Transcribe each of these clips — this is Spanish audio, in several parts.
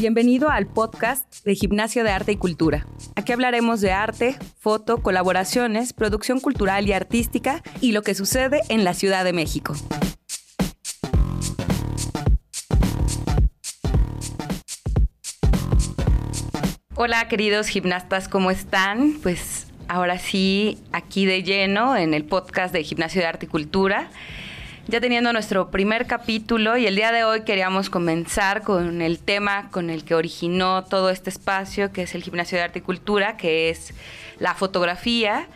Bienvenido al podcast de Gimnasio de Arte y Cultura. Aquí hablaremos de arte, foto, colaboraciones, producción cultural y artística y lo que sucede en la Ciudad de México. Hola queridos gimnastas, ¿cómo están? Pues ahora sí, aquí de lleno en el podcast de Gimnasio de Arte y Cultura ya teniendo nuestro primer capítulo y el día de hoy queríamos comenzar con el tema con el que originó todo este espacio, que es el Gimnasio de Arte y Cultura, que es la fotografía.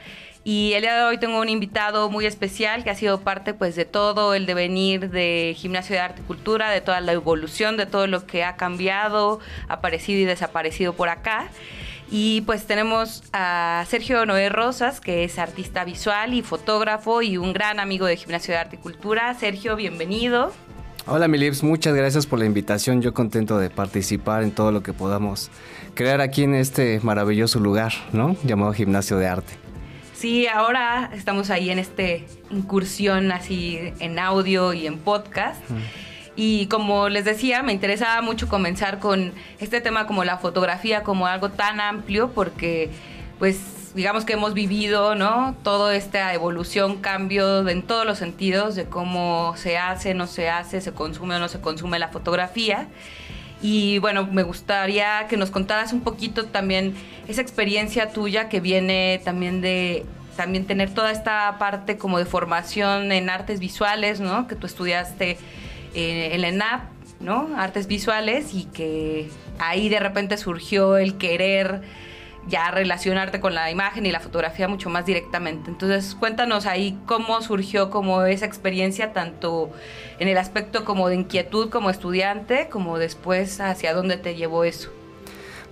Y el día de hoy tengo un invitado muy especial que ha sido parte pues de todo el devenir de Gimnasio de Arte y Cultura, de toda la evolución, de todo lo que ha cambiado, aparecido y desaparecido por acá. Y pues tenemos a Sergio Noé Rosas, que es artista visual y fotógrafo y un gran amigo de Gimnasio de Arte y Cultura. Sergio, bienvenido. Hola Milips, muchas gracias por la invitación. Yo contento de participar en todo lo que podamos crear aquí en este maravilloso lugar, ¿no? Llamado Gimnasio de Arte. Sí, ahora estamos ahí en este incursión así en audio y en podcast. Y como les decía, me interesaba mucho comenzar con este tema como la fotografía, como algo tan amplio, porque pues digamos que hemos vivido, ¿no? Toda esta evolución, cambio en todos los sentidos de cómo se hace, no se hace, se consume o no se consume la fotografía. Y bueno, me gustaría que nos contaras un poquito también esa experiencia tuya que viene también de también tener toda esta parte como de formación en artes visuales, ¿no? Que tú estudiaste en la ENAP, ¿no? Artes visuales y que ahí de repente surgió el querer ya relacionarte con la imagen y la fotografía mucho más directamente. Entonces, cuéntanos ahí cómo surgió como esa experiencia, tanto en el aspecto como de inquietud como estudiante, como después hacia dónde te llevó eso.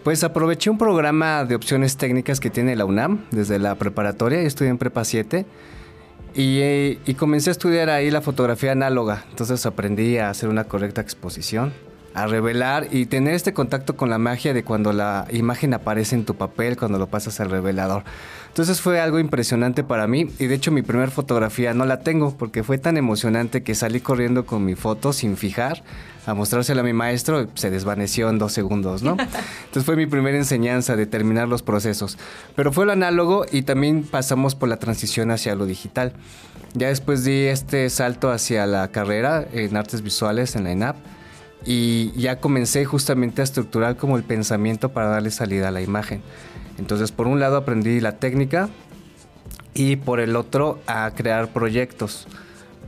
Pues aproveché un programa de opciones técnicas que tiene la UNAM desde la preparatoria, estudié en Prepa 7 y, y, comencé a estudiar ahí la fotografía análoga. Entonces aprendí a hacer una correcta exposición, a revelar y tener este contacto con la magia de cuando la imagen aparece en tu papel, cuando lo pasas al revelador. Entonces fue algo impresionante para mí y de hecho mi primera fotografía no la tengo porque fue tan emocionante que salí corriendo con mi foto sin fijar a mostrársela a mi maestro y se desvaneció en dos segundos, ¿no? Entonces fue mi primera enseñanza de terminar los procesos. Pero fue lo análogo y también pasamos por la transición hacia lo digital. Ya después di este salto hacia la carrera en artes visuales en la ENAP y ya comencé justamente a estructurar como el pensamiento para darle salida a la imagen. Entonces, por un lado aprendí la técnica y por el otro a crear proyectos.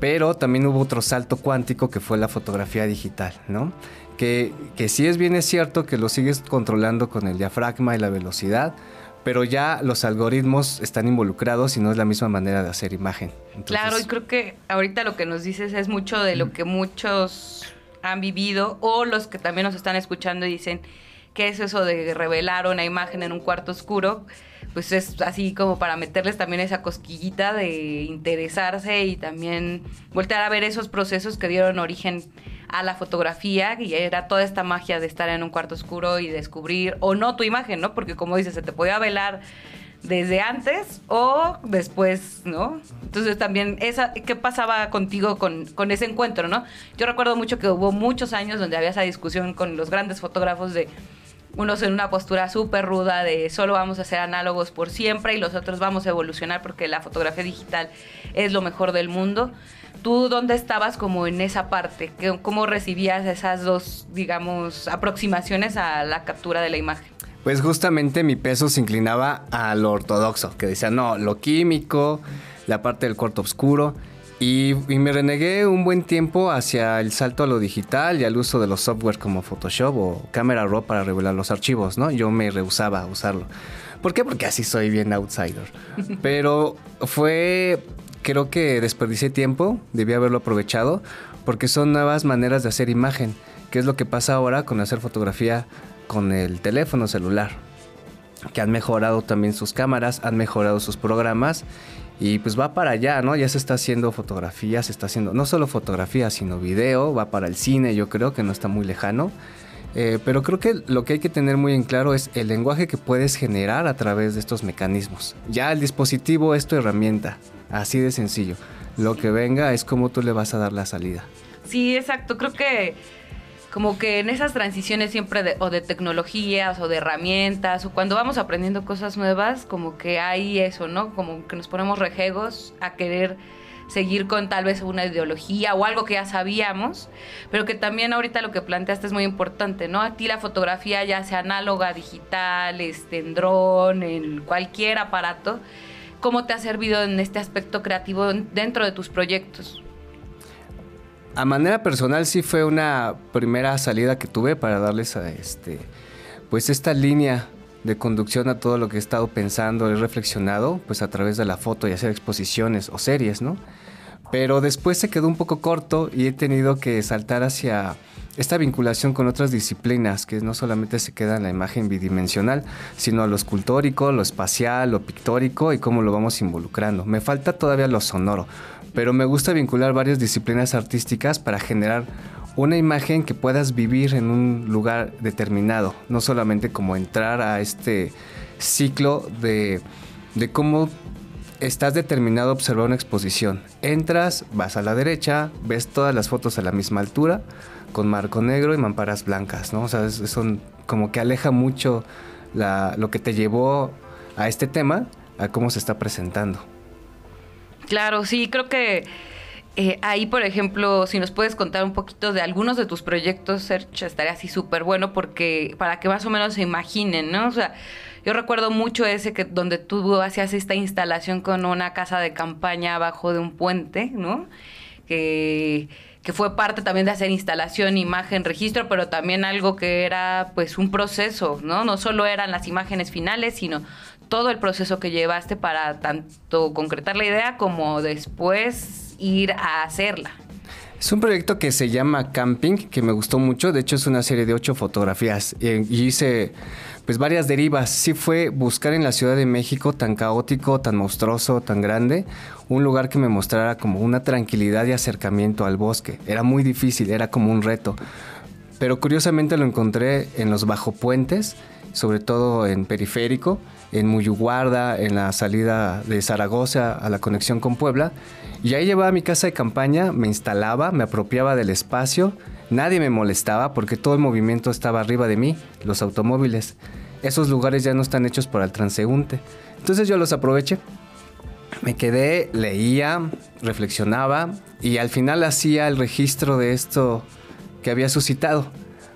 Pero también hubo otro salto cuántico que fue la fotografía digital, ¿no? Que, que sí es bien es cierto que lo sigues controlando con el diafragma y la velocidad, pero ya los algoritmos están involucrados y no es la misma manera de hacer imagen. claro, y creo que ahorita lo que nos dices es mucho de lo que muchos han vivido o los que también nos están escuchando y dicen, ¿qué es eso de revelar una imagen en un cuarto oscuro? Pues es así como para meterles también esa cosquillita de interesarse y también voltear a ver esos procesos que dieron origen a la fotografía y era toda esta magia de estar en un cuarto oscuro y descubrir o no tu imagen, ¿no? Porque como dices, se te podía velar desde antes o después, ¿no? Entonces también, esa, ¿qué pasaba contigo con, con, ese encuentro, no? Yo recuerdo mucho que hubo muchos años donde había esa discusión con los grandes fotógrafos de unos en una postura súper ruda de solo vamos a ser análogos por siempre y los otros vamos a evolucionar porque la fotografía digital es lo mejor del mundo. ¿Tú dónde estabas como en esa parte? ¿Cómo recibías esas dos, digamos, aproximaciones a la captura de la imagen? Pues justamente mi peso se inclinaba a lo ortodoxo, que decía, no, lo químico, la parte del cuarto oscuro. Y, me renegué un buen tiempo hacia el salto a lo digital y al uso de los software como Photoshop o Camera Raw para revelar los archivos, ¿no? Yo me rehusaba a usarlo. ¿Por qué? Porque así soy bien outsider. Pero fue, creo que desperdicié tiempo, debí haberlo aprovechado, porque son nuevas maneras de hacer imagen, que es lo que pasa ahora con hacer fotografía con el teléfono celular que han mejorado también sus cámaras, han mejorado sus programas y pues va para allá, ¿no? Ya se está haciendo fotografía, se está haciendo no solo fotografía, sino video, va para el cine, yo creo que no está muy lejano. Eh, pero creo que lo que hay que tener muy en claro es el lenguaje que puedes generar a través de estos mecanismos. Ya el dispositivo es tu herramienta, así de sencillo. Lo que venga es cómo tú le vas a dar la salida. Sí, exacto. Creo que como que en esas transiciones siempre de, o de tecnologías o de herramientas o cuando vamos aprendiendo cosas nuevas, como que hay eso, ¿no? Como que nos ponemos rejegos a querer seguir con tal vez una ideología o algo que ya sabíamos, pero que también ahorita lo que planteaste es muy importante, ¿no? A ti la fotografía ya sea análoga, digital, este, en dron, en cualquier aparato, ¿cómo te ha servido en este aspecto creativo dentro de tus proyectos? A manera personal sí fue una primera salida que tuve para darles a este pues esta línea de conducción a todo lo que he estado pensando, he reflexionado, pues a través de la foto y hacer exposiciones o series, ¿no? Pero después se quedó un poco corto y he tenido que saltar hacia esta vinculación con otras disciplinas, que no solamente se queda en la imagen bidimensional, sino a lo escultórico, lo espacial, lo pictórico y cómo lo vamos involucrando. Me falta todavía lo sonoro, pero me gusta vincular varias disciplinas artísticas para generar una imagen que puedas vivir en un lugar determinado, no solamente como entrar a este ciclo de, cómo estás determinado a observar una exposición. Entras, vas a la derecha, ves todas las fotos a la misma altura, con marco negro y mamparas blancas, ¿no? O sea, son como que aleja mucho lo que te llevó a este tema, a cómo se está presentando. Claro, sí, creo que eh, ahí, por ejemplo, si nos puedes contar un poquito de algunos de tus proyectos, Search, estaría así súper bueno porque para que más o menos se imaginen, ¿no? O sea, yo recuerdo mucho ese que donde tú hacías esta instalación con una casa de campaña abajo de un puente, ¿no? Que, que fue parte también de hacer instalación, imagen, registro, pero también algo que era pues un proceso, ¿no? No solo eran las imágenes finales, sino todo el proceso que llevaste para tanto concretar la idea como después ir a hacerla. Es un proyecto que se llama Camping, que me gustó mucho. De hecho, es una serie de ocho fotografías. Y hice pues varias derivas. Sí fue buscar en la Ciudad de México, tan caótico, tan monstruoso, tan grande, un lugar que me mostrara como una tranquilidad y acercamiento al bosque. Era muy difícil, era como un reto. Pero curiosamente lo encontré en los bajo puentes, sobre todo en periférico en Muyuguarda, en la salida de Zaragoza a la conexión con Puebla. Y ahí llevaba mi casa de campaña, me instalaba, me apropiaba del espacio, nadie me molestaba porque todo el movimiento estaba arriba de mí, los automóviles. Esos lugares ya no están hechos para el transeúnte. Entonces yo los aproveché. Me quedé, leía, reflexionaba y al final hacía el registro de esto que había suscitado.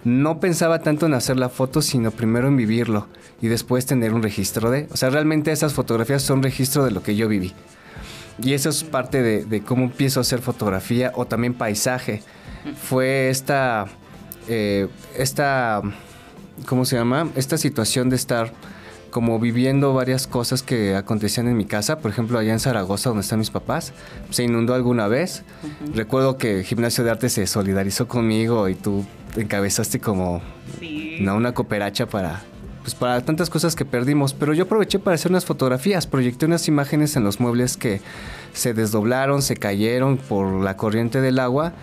No pensaba tanto en hacer la foto, sino primero en vivirlo y después tener un registro de... O sea, realmente esas fotografías son registro de lo que yo viví. Y eso es parte de, cómo empiezo a hacer fotografía o también paisaje. Fue esta, eh, esta, ¿cómo se llama? Esta situación de estar como viviendo varias cosas que acontecían en mi casa. Por ejemplo, allá en Zaragoza, donde están mis papás, se inundó alguna vez. Recuerdo que el Gimnasio de Arte se solidarizó conmigo y tú encabezaste como una cooperacha para pues para tantas cosas que perdimos, pero yo aproveché para hacer unas fotografías, proyecté unas imágenes en los muebles que se desdoblaron, se cayeron por la corriente del agua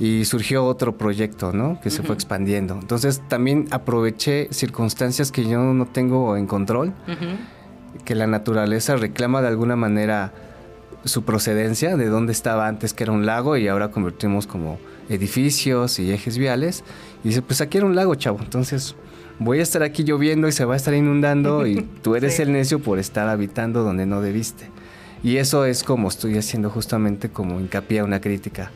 y surgió otro proyecto, ¿no? Que se fue expandiendo. Entonces también aproveché circunstancias que yo no tengo en control, que la naturaleza reclama de alguna manera su procedencia, de dónde estaba antes que era un lago y ahora convertimos como edificios y ejes viales. Y dice, pues aquí era un lago, chavo. Entonces voy a estar aquí lloviendo y se va a estar inundando y tú eres el necio por estar habitando donde no debiste. Y eso es como estoy haciendo justamente como hincapié a una crítica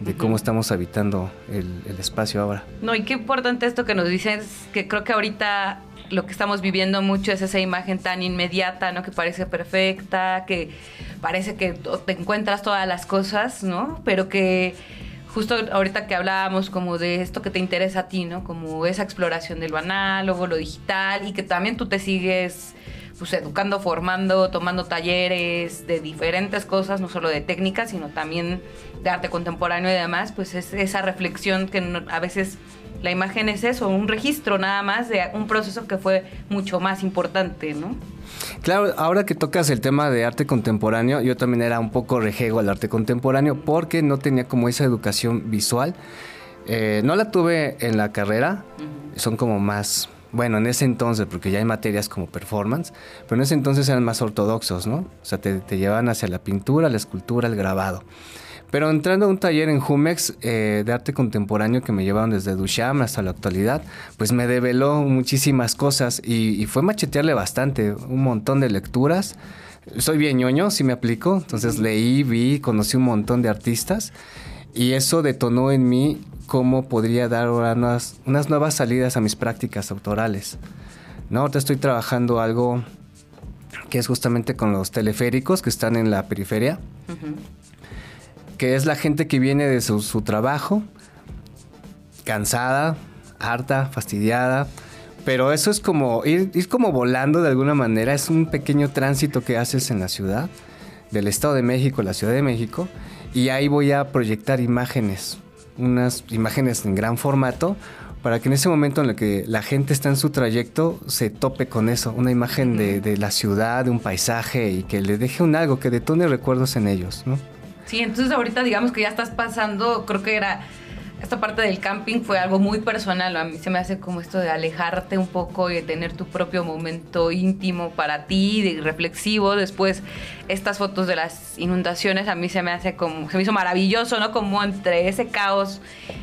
de cómo estamos habitando el, espacio ahora. No, y qué importante esto que nos dices, que creo que ahorita lo que estamos viviendo mucho es esa imagen tan inmediata, ¿no? Que parece perfecta, que parece que te encuentras todas las cosas, ¿no? Pero que justo ahorita que hablábamos como de esto que te interesa a ti, ¿no? Como esa exploración de lo análogo, lo digital y que también tú te sigues pues educando, formando, tomando talleres de diferentes cosas, no solo de técnicas, sino también de arte contemporáneo y demás, pues es esa reflexión que a veces la imagen es eso, un registro nada más de un proceso que fue mucho más importante, ¿no? Claro, ahora que tocas el tema de arte contemporáneo, yo también era un poco rejego al arte contemporáneo porque no tenía como esa educación visual. Eh, no la tuve en la carrera, son como más, bueno, en ese entonces, porque ya hay materias como performance, pero en ese entonces eran más ortodoxos, ¿no? O sea, te, te llevaban hacia la pintura, la escultura, el grabado. Pero entrando a un taller en Jumex eh, de arte contemporáneo que me llevaron desde Duchamp hasta la actualidad, pues me develó muchísimas cosas y, fue machetearle bastante, un montón de lecturas. Soy bien ñoño, si me aplico, entonces leí, vi, conocí un montón de artistas y eso detonó en mí cómo podría dar unas, unas nuevas salidas a mis prácticas autorales. ¿no? Ahorita estoy trabajando algo que es justamente con los teleféricos que están en la periferia que es la gente que viene de su, trabajo, cansada, harta, fastidiada. Pero eso es como ir, como volando de alguna manera. Es un pequeño tránsito que haces en la ciudad, del Estado de México, la Ciudad de México. Y ahí voy a proyectar imágenes, unas imágenes en gran formato, para que en ese momento en el que la gente está en su trayecto se tope con eso, una imagen de, de la ciudad, de un paisaje y que le deje un algo, que detone recuerdos en ellos, ¿no? Sí, entonces ahorita digamos que ya estás pasando, creo que era esta parte del camping fue algo muy personal. A mí se me hace como esto de alejarte un poco y de tener tu propio momento íntimo para ti, de reflexivo. Después, estas fotos de las inundaciones a mí se me hace como, se me hizo maravilloso, ¿no? Como entre ese caos,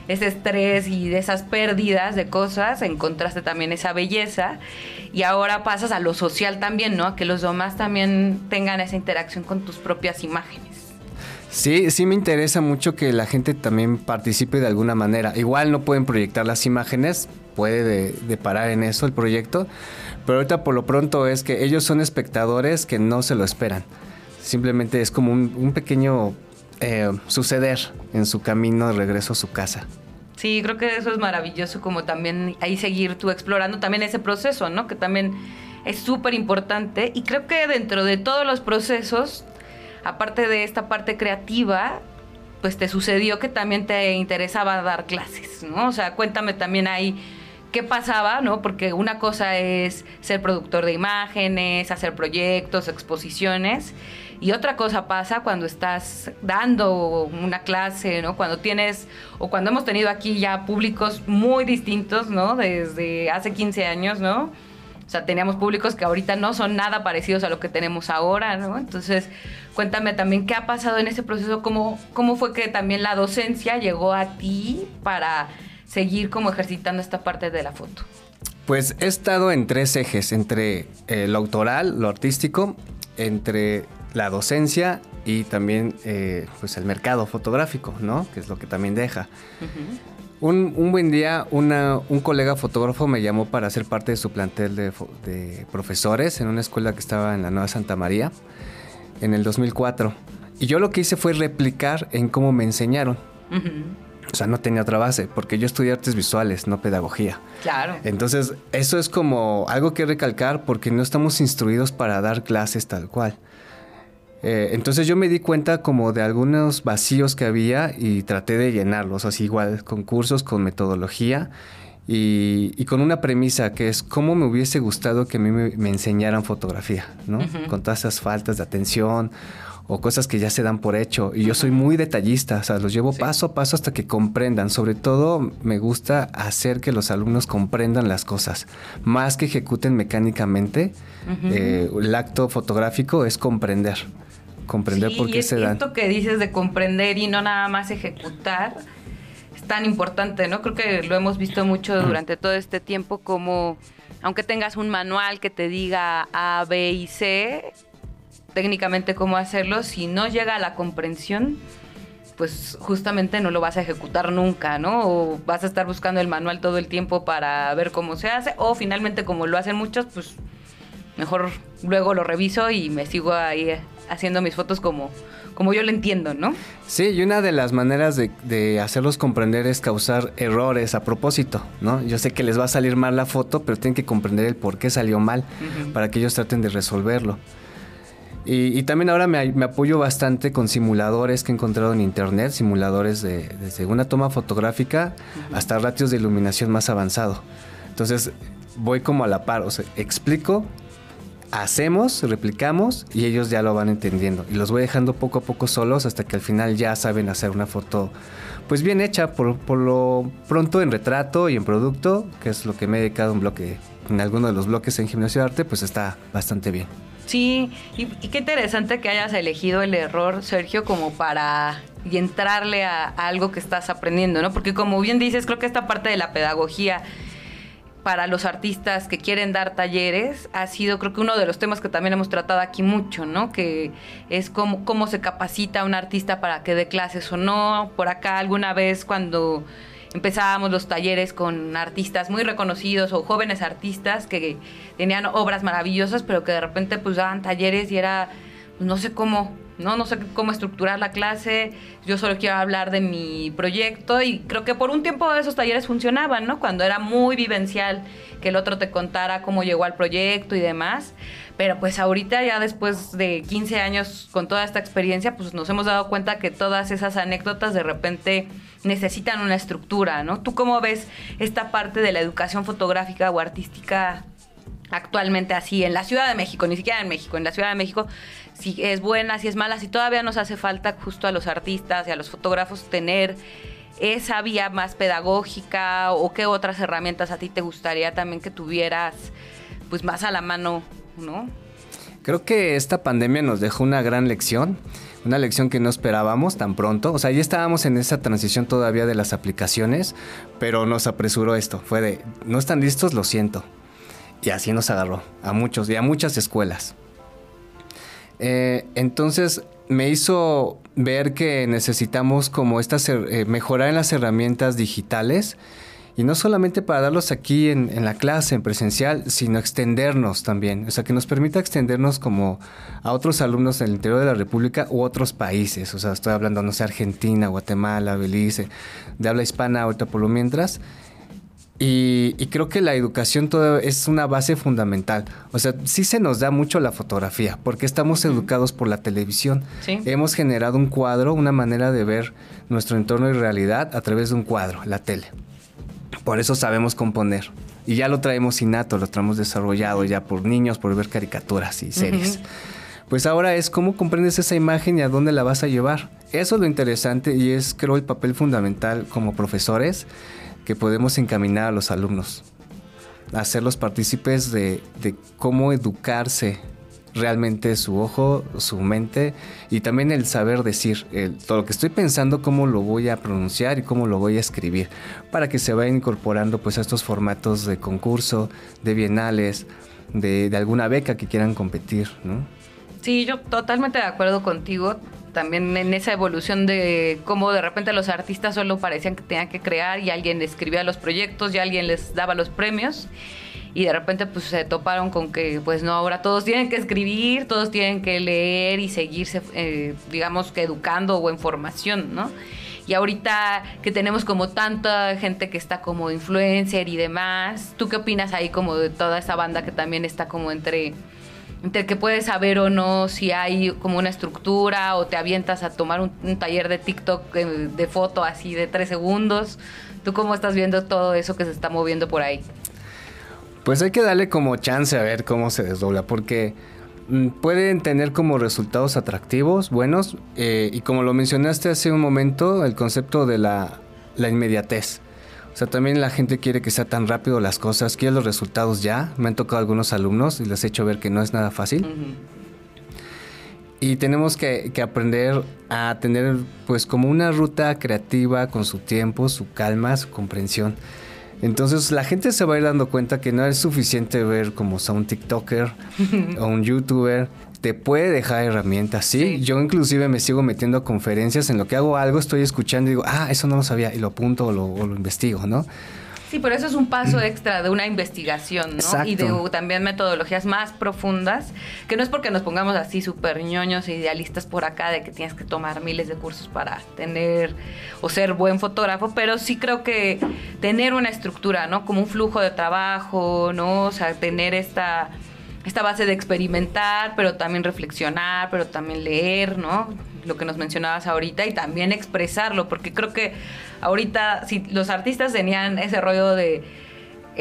ese estrés y de esas pérdidas de cosas, encontraste también esa belleza. Y ahora pasas a lo social también, ¿no? A que los demás también tengan esa interacción con tus propias imágenes. Sí, sí me interesa mucho que la gente también participe de alguna manera. Igual no pueden proyectar las imágenes, puede de, parar en eso el proyecto, pero ahorita por lo pronto es que ellos son espectadores que no se lo esperan. Simplemente es como un, pequeño eh, suceder en su camino de regreso a su casa. Sí, creo que eso es maravilloso, como también ahí seguir tú explorando también ese proceso, ¿no? Que también es súper importante y creo que dentro de todos los procesos aparte de esta parte creativa, pues te sucedió que también te interesaba dar clases, ¿no? O sea, cuéntame también ahí qué pasaba, ¿no? Porque una cosa es ser productor de imágenes, hacer proyectos, exposiciones, y otra cosa pasa cuando estás dando una clase, ¿no? Cuando tienes, o cuando hemos tenido aquí ya públicos muy distintos, ¿no? Desde hace 15 años, ¿no? O sea, teníamos públicos que ahorita no son nada parecidos a lo que tenemos ahora, ¿no? Entonces, cuéntame también qué ha pasado en ese proceso, cómo, cómo fue que también la docencia llegó a ti para seguir como ejercitando esta parte de la foto. Pues he estado en tres ejes, entre eh, lo autoral, lo artístico, entre la docencia y también eh, pues el mercado fotográfico, ¿no? Que es lo que también deja. Un, buen día, un colega fotógrafo me llamó para ser parte de su plantel de, profesores en una escuela que estaba en la Nueva Santa María en el 2004. Y yo lo que hice fue replicar en cómo me enseñaron. O sea, no tenía otra base, porque yo estudié artes visuales, no pedagogía. Claro. Entonces, eso es como algo que recalcar porque no estamos instruidos para dar clases tal cual. Eh, entonces yo me di cuenta como de algunos vacíos que había y traté de llenarlos, así igual con cursos, con metodología y, con una premisa que es cómo me hubiese gustado que a mí me, enseñaran fotografía, ¿no? Con todas esas faltas de atención o cosas que ya se dan por hecho. Y yo soy muy detallista, o sea, los llevo paso a paso hasta que comprendan. Sobre todo me gusta hacer que los alumnos comprendan las cosas, más que ejecuten mecánicamente. Eh, el acto fotográfico es comprender comprender por qué se dan. Esto que dices de comprender y no nada más ejecutar es tan importante, ¿no? Creo que lo hemos visto mucho durante todo este tiempo como aunque tengas un manual que te diga A, B y C, técnicamente cómo hacerlo, si no llega a la comprensión, pues justamente no lo vas a ejecutar nunca, ¿no? O vas a estar buscando el manual todo el tiempo para ver cómo se hace, o finalmente como lo hacen muchos, pues mejor luego lo reviso y me sigo ahí haciendo mis fotos como, como yo lo entiendo, ¿no? Sí, y una de las maneras de, hacerlos comprender es causar errores a propósito, ¿no? Yo sé que les va a salir mal la foto, pero tienen que comprender el por qué salió mal para que ellos traten de resolverlo. Y, también ahora me, apoyo bastante con simuladores que he encontrado en internet, simuladores de, desde una toma fotográfica hasta ratios de iluminación más avanzado. Entonces voy como a la par, o sea, explico hacemos, replicamos y ellos ya lo van entendiendo. Y los voy dejando poco a poco solos hasta que al final ya saben hacer una foto pues bien hecha, por, lo pronto en retrato y en producto, que es lo que me he dedicado un bloque, en alguno de los bloques en gimnasio de arte, pues está bastante bien. Sí, y, qué interesante que hayas elegido el error, Sergio, como para y entrarle a algo que estás aprendiendo, ¿no? Porque como bien dices, creo que esta parte de la pedagogía para los artistas que quieren dar talleres ha sido creo que uno de los temas que también hemos tratado aquí mucho, ¿no? Que es cómo, cómo se capacita a un artista para que dé clases o no. Por acá alguna vez cuando empezábamos los talleres con artistas muy reconocidos o jóvenes artistas que tenían obras maravillosas, pero que de repente pues daban talleres y era, no sé cómo, ¿no? No sé cómo estructurar la clase, yo solo quiero hablar de mi proyecto y creo que por un tiempo esos talleres funcionaban, ¿no? Cuando era muy vivencial que el otro te contara cómo llegó al proyecto y demás. Pero pues ahorita ya después de 15 años con toda esta experiencia, pues nos hemos dado cuenta que todas esas anécdotas de repente necesitan una estructura, ¿no? ¿Tú cómo ves esta parte de la educación fotográfica o artística actualmente así en la Ciudad de México, ni siquiera en México, en la Ciudad de México, si es buena, si es mala, si todavía nos hace falta justo a los artistas y a los fotógrafos tener esa vía más pedagógica o qué otras herramientas a ti te gustaría también que tuvieras pues más a la mano ¿no? Creo que esta pandemia nos dejó una gran lección, una lección que no esperábamos tan pronto. O sea, ya estábamos en esa transición todavía de las aplicaciones, pero nos apresuró esto. Fue de, no están listos, lo siento. Y así nos agarró a muchos y a muchas escuelas. Eh, entonces me hizo ver que necesitamos como estas, eh, mejorar en las herramientas digitales y no solamente para darlos aquí en, la clase, en presencial, sino extendernos también. O sea, que nos permita extendernos como a otros alumnos del interior de la República u otros países. O sea, estoy hablando, no sé, Argentina, Guatemala, Belice, de habla hispana ahorita por lo mientras. Y, creo que la educación todo es una base fundamental. O sea, sí se nos da mucho la fotografía, porque estamos educados por la televisión. Hemos generado un cuadro, una manera de ver nuestro entorno y realidad a través de un cuadro, la tele. Por eso sabemos componer. Y ya lo traemos innato, lo traemos desarrollado ya por niños, por ver caricaturas y series. Pues ahora es cómo comprendes esa imagen y a dónde la vas a llevar. Eso es lo interesante y es creo el papel fundamental como profesores que podemos encaminar a los alumnos. Hacerlos partícipes de, de cómo educarse realmente su ojo, su mente y también el saber decir todo lo que estoy pensando, cómo lo voy a pronunciar y cómo lo voy a escribir para que se vaya incorporando pues a estos formatos de concurso, de bienales, de, alguna beca que quieran competir, ¿no? Sí, yo totalmente de acuerdo contigo. También en esa evolución de cómo de repente los artistas solo parecían que tenían que crear y alguien escribía los proyectos y alguien les daba los premios y de repente pues se toparon con que pues no, ahora todos tienen que escribir, todos tienen que leer y seguirse, eh, digamos que educando o en formación, ¿no? Y ahorita que tenemos como tanta gente que está como influencer y demás, ¿tú qué opinas ahí como de toda esa banda que también está como entre entre que puedes saber o no si hay como una estructura o te avientas a tomar un, taller de TikTok de, eh, de, foto así de tres segundos. ¿Tú cómo estás viendo todo eso que se está moviendo por ahí? Pues hay que darle como chance a ver cómo se desdobla, porque mm, pueden tener como resultados atractivos, buenos, eh, y como lo mencionaste hace un momento, el concepto de la, inmediatez. Sea, también la gente quiere que sea tan rápido las cosas, quiere los resultados ya. Me han tocado algunos alumnos y les he hecho ver que no es nada fácil. Y tenemos que, que, aprender a tener pues como una ruta creativa con su tiempo, su calma, su comprensión. Entonces la gente se va a ir dando cuenta que no es suficiente ver como sea un TikToker o un YouTuber. Te puede dejar herramientas, ¿sí? Yo inclusive me sigo metiendo a conferencias en lo que hago algo, estoy escuchando y digo, ah, eso no lo sabía, y lo apunto o lo, o lo investigo, ¿no? Sí, pero eso es un paso extra de una investigación, ¿no? Y de también metodologías más profundas, que no es porque nos pongamos así súper ñoños e idealistas por acá de que tienes que tomar miles de cursos para tener o ser buen fotógrafo, pero sí creo que tener una estructura, ¿no? Como un flujo de trabajo, ¿no? O sea, tener esta esta base de experimentar, pero también reflexionar, pero también leer, ¿no? Lo que nos mencionabas ahorita y también expresarlo, porque creo que ahorita si los artistas tenían ese rollo de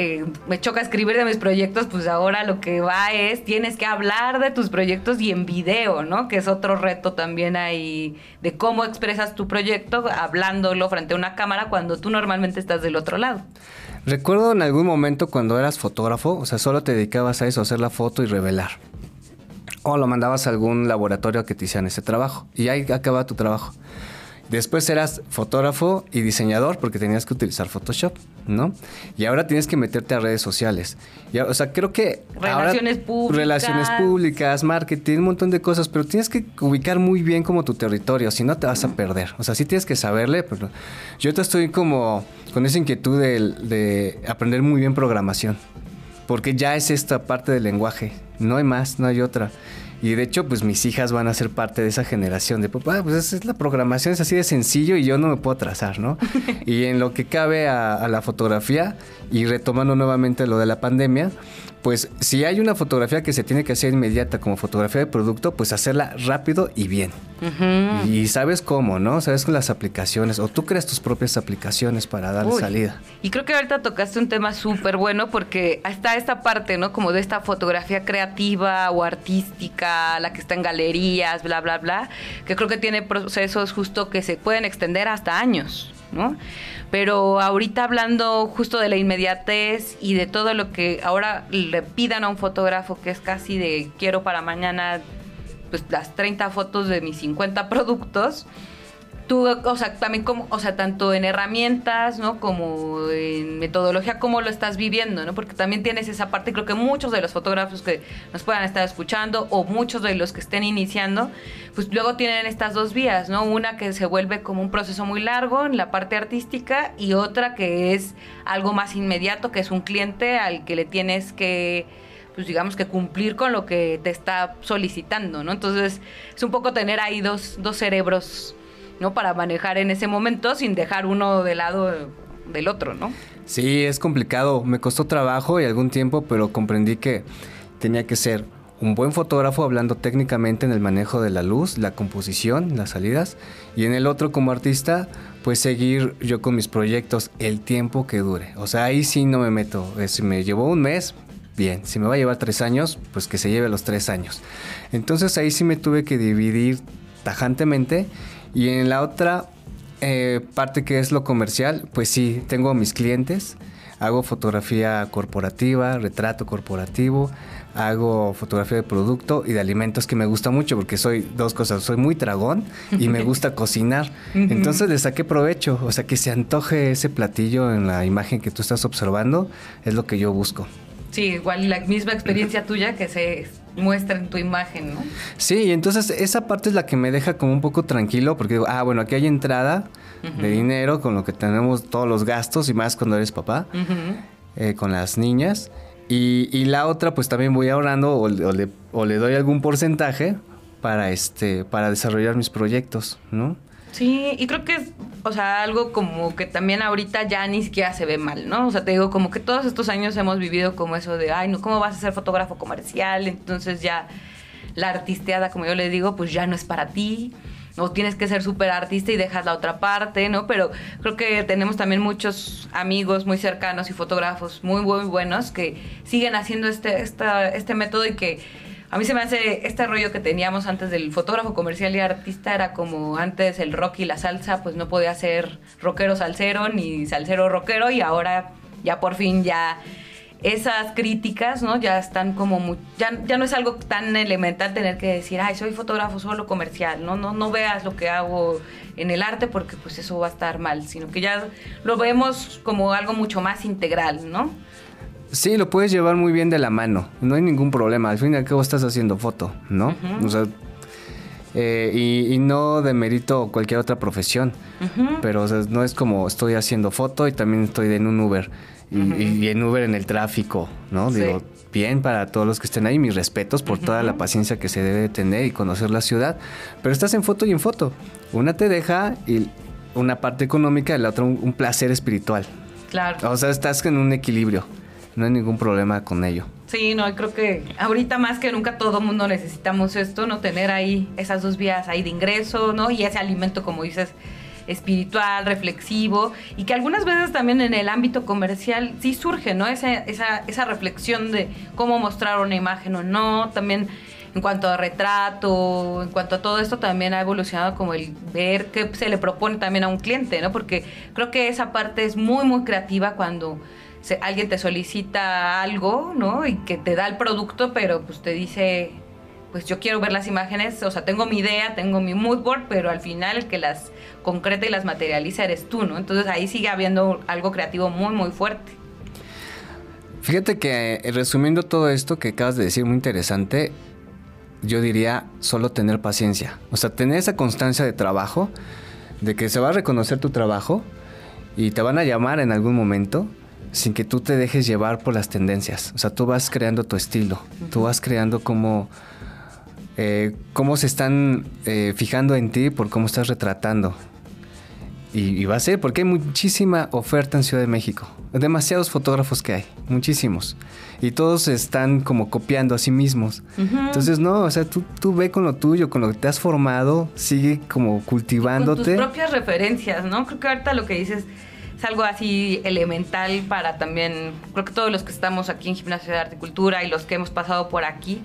eh, me choca escribir de mis proyectos, pues ahora lo que va es, tienes que hablar de tus proyectos y en video, ¿no? Que es otro reto también ahí de cómo expresas tu proyecto hablándolo frente a una cámara cuando tú normalmente estás del otro lado. Recuerdo en algún momento cuando eras fotógrafo, o sea, solo te dedicabas a eso, hacer la foto y revelar. O lo mandabas a algún laboratorio que te hicieran ese trabajo. Y ahí acaba tu trabajo. Después eras fotógrafo y diseñador porque tenías que utilizar Photoshop, ¿no? Y ahora tienes que meterte a redes sociales. Y, o sea, creo que... Relaciones públicas. Relaciones públicas, marketing, un montón de cosas, pero tienes que ubicar muy bien como tu territorio, si no te vas a perder. O sea, sí tienes que saberle, pero yo te estoy como con esa inquietud de, de aprender muy bien programación, porque ya es esta parte del lenguaje, no hay más, no hay otra. Y de hecho, pues mis hijas van a ser parte de esa generación de, papá, pues es la programación, es así de sencillo y yo no me puedo atrasar, ¿no? y en lo que cabe a, a la fotografía, y retomando nuevamente lo de la pandemia, pues si hay una fotografía que se tiene que hacer inmediata como fotografía de producto, pues hacerla rápido y bien. Y sabes cómo, ¿no? Sabes con las aplicaciones o tú creas tus propias aplicaciones para dar salida. Y creo que ahorita tocaste un tema súper bueno porque está esta parte, ¿no? Como de esta fotografía creativa o artística, la que está en galerías, bla, bla, bla, que creo que tiene procesos justo que se pueden extender hasta años, Pero ahorita hablando justo de la inmediatez y de todo lo que ahora le pidan a un fotógrafo que es casi de quiero para mañana pues las 30 fotos de mis 50 productos, tú, o sea, también como, o sea, tanto en herramientas, ¿no? Como en metodología, cómo lo estás viviendo, ¿no? Porque también tienes esa parte, creo que muchos de los fotógrafos que nos puedan estar escuchando o muchos de los que estén iniciando, pues luego tienen estas dos vías, ¿no? Una que se vuelve como un proceso muy largo en la parte artística y otra que es algo más inmediato, que es un cliente al que le tienes que pues digamos que cumplir con lo que te está solicitando, ¿no? Entonces es un poco tener ahí dos, dos cerebros ¿no? Para manejar en ese momento sin dejar uno de lado del otro, ¿no? Sí, es complicado. Me costó trabajo y algún tiempo, pero comprendí que tenía que ser un buen fotógrafo hablando técnicamente en el manejo de la luz, la composición, las salidas, y en el otro como artista, pues seguir yo con mis proyectos el tiempo que dure. O sea, ahí sí no me meto. Si me llevó un mes, bien. Si me va a llevar tres años, pues que se lleve los tres años. Entonces ahí sí me tuve que dividir tajantemente y en la otra eh, parte que es lo comercial, pues sí, tengo mis clientes, hago fotografía corporativa, retrato corporativo, hago fotografía de producto y de alimentos que me gusta mucho porque soy dos cosas, soy muy tragón y me gusta cocinar. Entonces le saqué provecho, o sea, que se antoje ese platillo en la imagen que tú estás observando, es lo que yo busco. Sí, igual la misma experiencia tuya que se muestra en tu imagen, ¿no? Sí, y entonces esa parte es la que me deja como un poco tranquilo porque digo, ah, bueno, aquí hay entrada de dinero con lo que tenemos todos los gastos y más cuando eres papá, eh, con las niñas. Y, la otra, pues también voy ahorrando o, le, o le doy algún porcentaje para, este, para desarrollar mis proyectos, ¿no? Sí, y creo que es, o sea, algo como que también ahorita ya ni siquiera se ve mal, ¿no? O sea, te digo, como que todos estos años hemos vivido como eso de, ay, no, ¿cómo vas a ser fotógrafo comercial? Entonces ya la artisteada, como yo le digo, pues ya no es para ti. O tienes que ser súper artista y dejas la otra parte, ¿no? Pero creo que tenemos también muchos amigos muy cercanos y fotógrafos muy, muy buenos que siguen haciendo este, esta, este método y que a mí se me hace este rollo que teníamos antes del fotógrafo comercial y artista, era como antes el rock y la salsa, pues no podía ser rockero salsero ni salsero rockero y ahora ya por fin ya esas críticas, ¿no? Ya están como ya, ya no es algo tan elemental tener que decir, ay, soy fotógrafo solo comercial, ¿no? No, no veas lo que hago en el arte porque pues eso va a estar mal, sino que ya lo vemos como algo mucho más integral, ¿no? Sí, lo puedes llevar muy bien de la mano, no hay ningún problema. Al fin y al cabo estás haciendo foto, ¿no? O sea, eh, y, no demerito cualquier otra profesión, pero no es como estoy haciendo foto y también estoy en un Uber y, en Uber en el tráfico, ¿no? Digo, bien para todos los que estén ahí, mis respetos por toda la paciencia que se debe tener y conocer la ciudad, pero estás en foto y en foto. Una te deja y una parte económica y la otra un placer espiritual. Claro. O sea, estás en un equilibrio no hay ningún problema con ello. Sí, no, creo que ahorita más que nunca todo mundo necesitamos esto, ¿no? Tener ahí esas dos vías ahí de ingreso, ¿no? Y ese alimento, como dices, espiritual, reflexivo, y que algunas veces también en el ámbito comercial sí surge, ¿no? Esa, esa, esa reflexión de cómo mostrar una imagen o no, también en cuanto a retrato, en cuanto a todo esto también ha evolucionado como el ver qué se le propone también a un cliente, ¿no? Porque creo que esa parte es muy, muy creativa cuando alguien te solicita algo, ¿no? Y que te da el producto, pero pues te dice pues yo quiero ver las imágenes, o sea, tengo mi idea, tengo mi mood board, pero al final el que las concreta y las materializa eres tú, ¿no? Entonces ahí sigue habiendo algo creativo muy, muy fuerte. Fíjate que eh, resumiendo todo esto que acabas de decir, muy interesante, yo diría solo tener paciencia. O sea, tener esa constancia de trabajo, de que se va a reconocer tu trabajo y te van a llamar en algún momento sin que tú te dejes llevar por las tendencias. O sea, tú vas creando tu estilo, tú vas creando cómo, eh, cómo se están eh, fijando en ti por cómo estás retratando. Y, va a ser, porque hay muchísima oferta en Ciudad de México. Demasiados fotógrafos que hay, muchísimos. Y todos están como copiando a sí mismos. Entonces, no, o sea, tú, tú ve con lo tuyo, con lo que te has formado, sigue como cultivándote. con tus propias referencias, ¿no? Creo que ahorita lo que dices es algo así elemental para también, creo que todos los que estamos aquí en Gimnasio de Arte y Cultura y los que hemos pasado por aquí,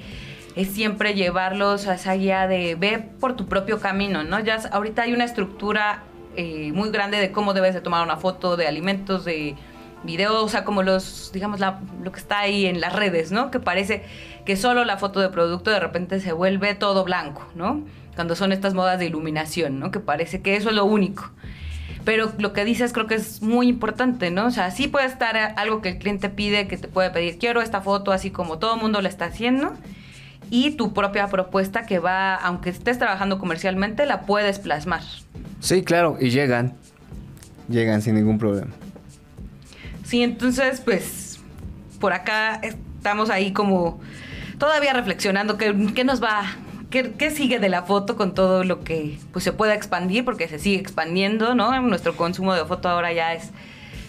es siempre llevarlos a esa guía de ve por tu propio camino, ¿no? Ya ahorita hay una estructura eh, muy grande de cómo debes de tomar una foto de alimentos, de videos, o sea, como los, digamos, lo que está ahí en las redes, ¿no? Que parece que solo la foto de producto de repente se vuelve todo blanco, ¿no? Cuando son estas modas de iluminación, ¿no? Que parece que eso es lo único. Pero lo que dices creo que es muy importante, ¿no? O sea, sí puede estar algo que el cliente pide, que te puede pedir, quiero esta foto así como todo el mundo la está haciendo. Y tu propia propuesta que va, aunque estés trabajando comercialmente, la puedes plasmar. Sí, claro, y llegan. Llegan sin ningún problema. Sí, entonces, pues, por acá estamos ahí como todavía reflexionando qué, qué nos va, qué, sigue de la foto con todo lo que pues se pueda expandir, porque se sigue expandiendo, ¿no? Nuestro consumo de foto ahora ya es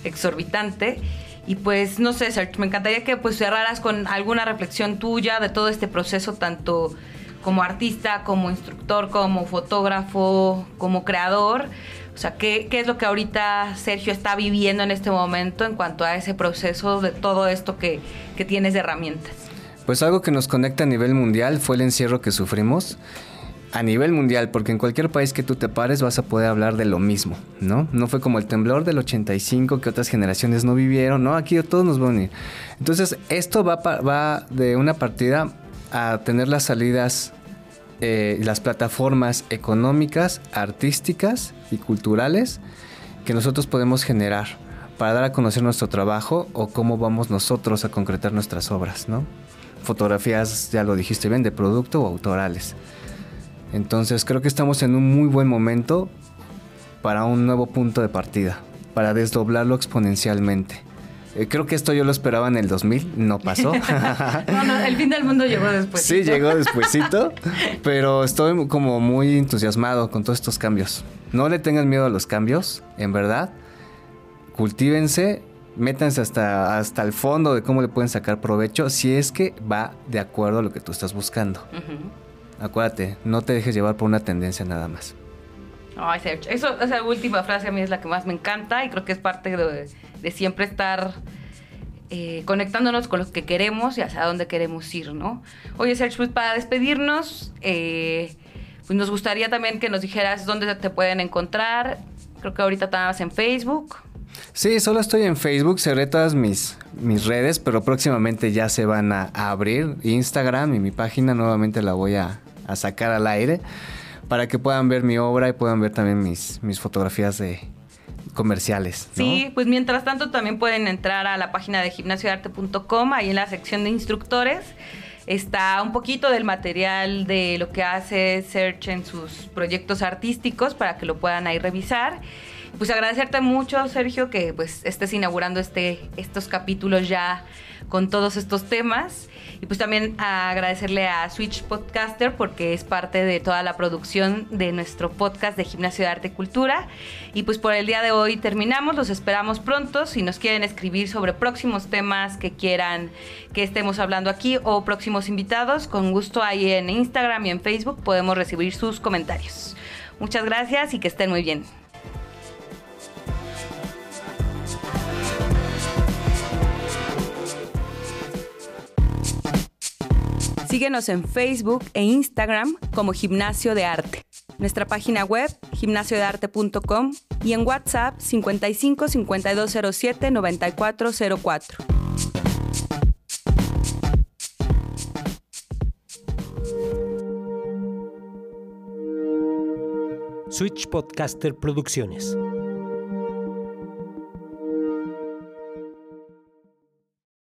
exorbitante. Y pues, no sé, Sergio, me encantaría que pues cerraras con alguna reflexión tuya de todo este proceso, tanto como artista, como instructor, como fotógrafo, como creador. O sea, ¿qué, ¿qué, es lo que ahorita Sergio está viviendo en este momento en cuanto a ese proceso de todo esto que, que tienes de herramientas? Pues algo que nos conecta a nivel mundial fue el encierro que sufrimos a nivel mundial, porque en cualquier país que tú te pares vas a poder hablar de lo mismo, ¿no? No fue como el temblor del 85 que otras generaciones no vivieron, ¿no? Aquí todos nos van a unir. Entonces, esto va, de una partida a tener las salidas, eh, las plataformas económicas, artísticas y culturales que nosotros podemos generar para dar a conocer nuestro trabajo o cómo vamos nosotros a concretar nuestras obras, ¿no? Fotografías, ya lo dijiste bien, de producto o autorales. Entonces creo que estamos en un muy buen momento para un nuevo punto de partida, para desdoblarlo exponencialmente. Eh, creo que esto yo lo esperaba en el 2000, no pasó. no, no, el fin del mundo llegó después. Sí, llegó despuesito, pero estoy como muy entusiasmado con todos estos cambios. No le tengan miedo a los cambios, en verdad. Cultívense, métanse hasta, hasta el fondo de cómo le pueden sacar provecho si es que va de acuerdo a lo que tú estás buscando. Acuérdate, no te dejes llevar por una tendencia nada más. Ay, Eso, esa última frase a mí es la que más me encanta y creo que es parte de, de siempre estar eh, conectándonos con lo que queremos y hacia dónde queremos ir, ¿no? Oye, Sergio, pues para despedirnos, eh, pues nos gustaría también que nos dijeras dónde te pueden encontrar. Creo que ahorita estás en Facebook. Sí, solo estoy en Facebook, cerré todas mis, mis redes, pero próximamente ya se van a, abrir Instagram y mi página nuevamente la voy a, a, sacar al aire para que puedan ver mi obra y puedan ver también mis, mis fotografías de, comerciales. Sí, pues mientras tanto también pueden entrar a la página de gimnasiodearte.com, ahí en la sección de instructores está un poquito del material de lo que hace Search en sus proyectos artísticos para que lo puedan ahí revisar. Pues agradecerte mucho, Sergio, que pues estés inaugurando este, estos capítulos ya con todos estos temas. Y pues también agradecerle a Switch Podcaster porque es parte de toda la producción de nuestro podcast de Gimnasio de Arte y Cultura. Y pues por el día de hoy terminamos, los esperamos pronto. Si nos quieren escribir sobre próximos temas que quieran que estemos hablando aquí o próximos invitados, con gusto ahí en Instagram y en Facebook podemos recibir sus comentarios. Muchas gracias y que estén muy bien. Síguenos en Facebook e Instagram como Gimnasio de Arte. Nuestra página web, gimnasiodearte.com y en WhatsApp 55 5207 9404. Switch Podcaster Producciones.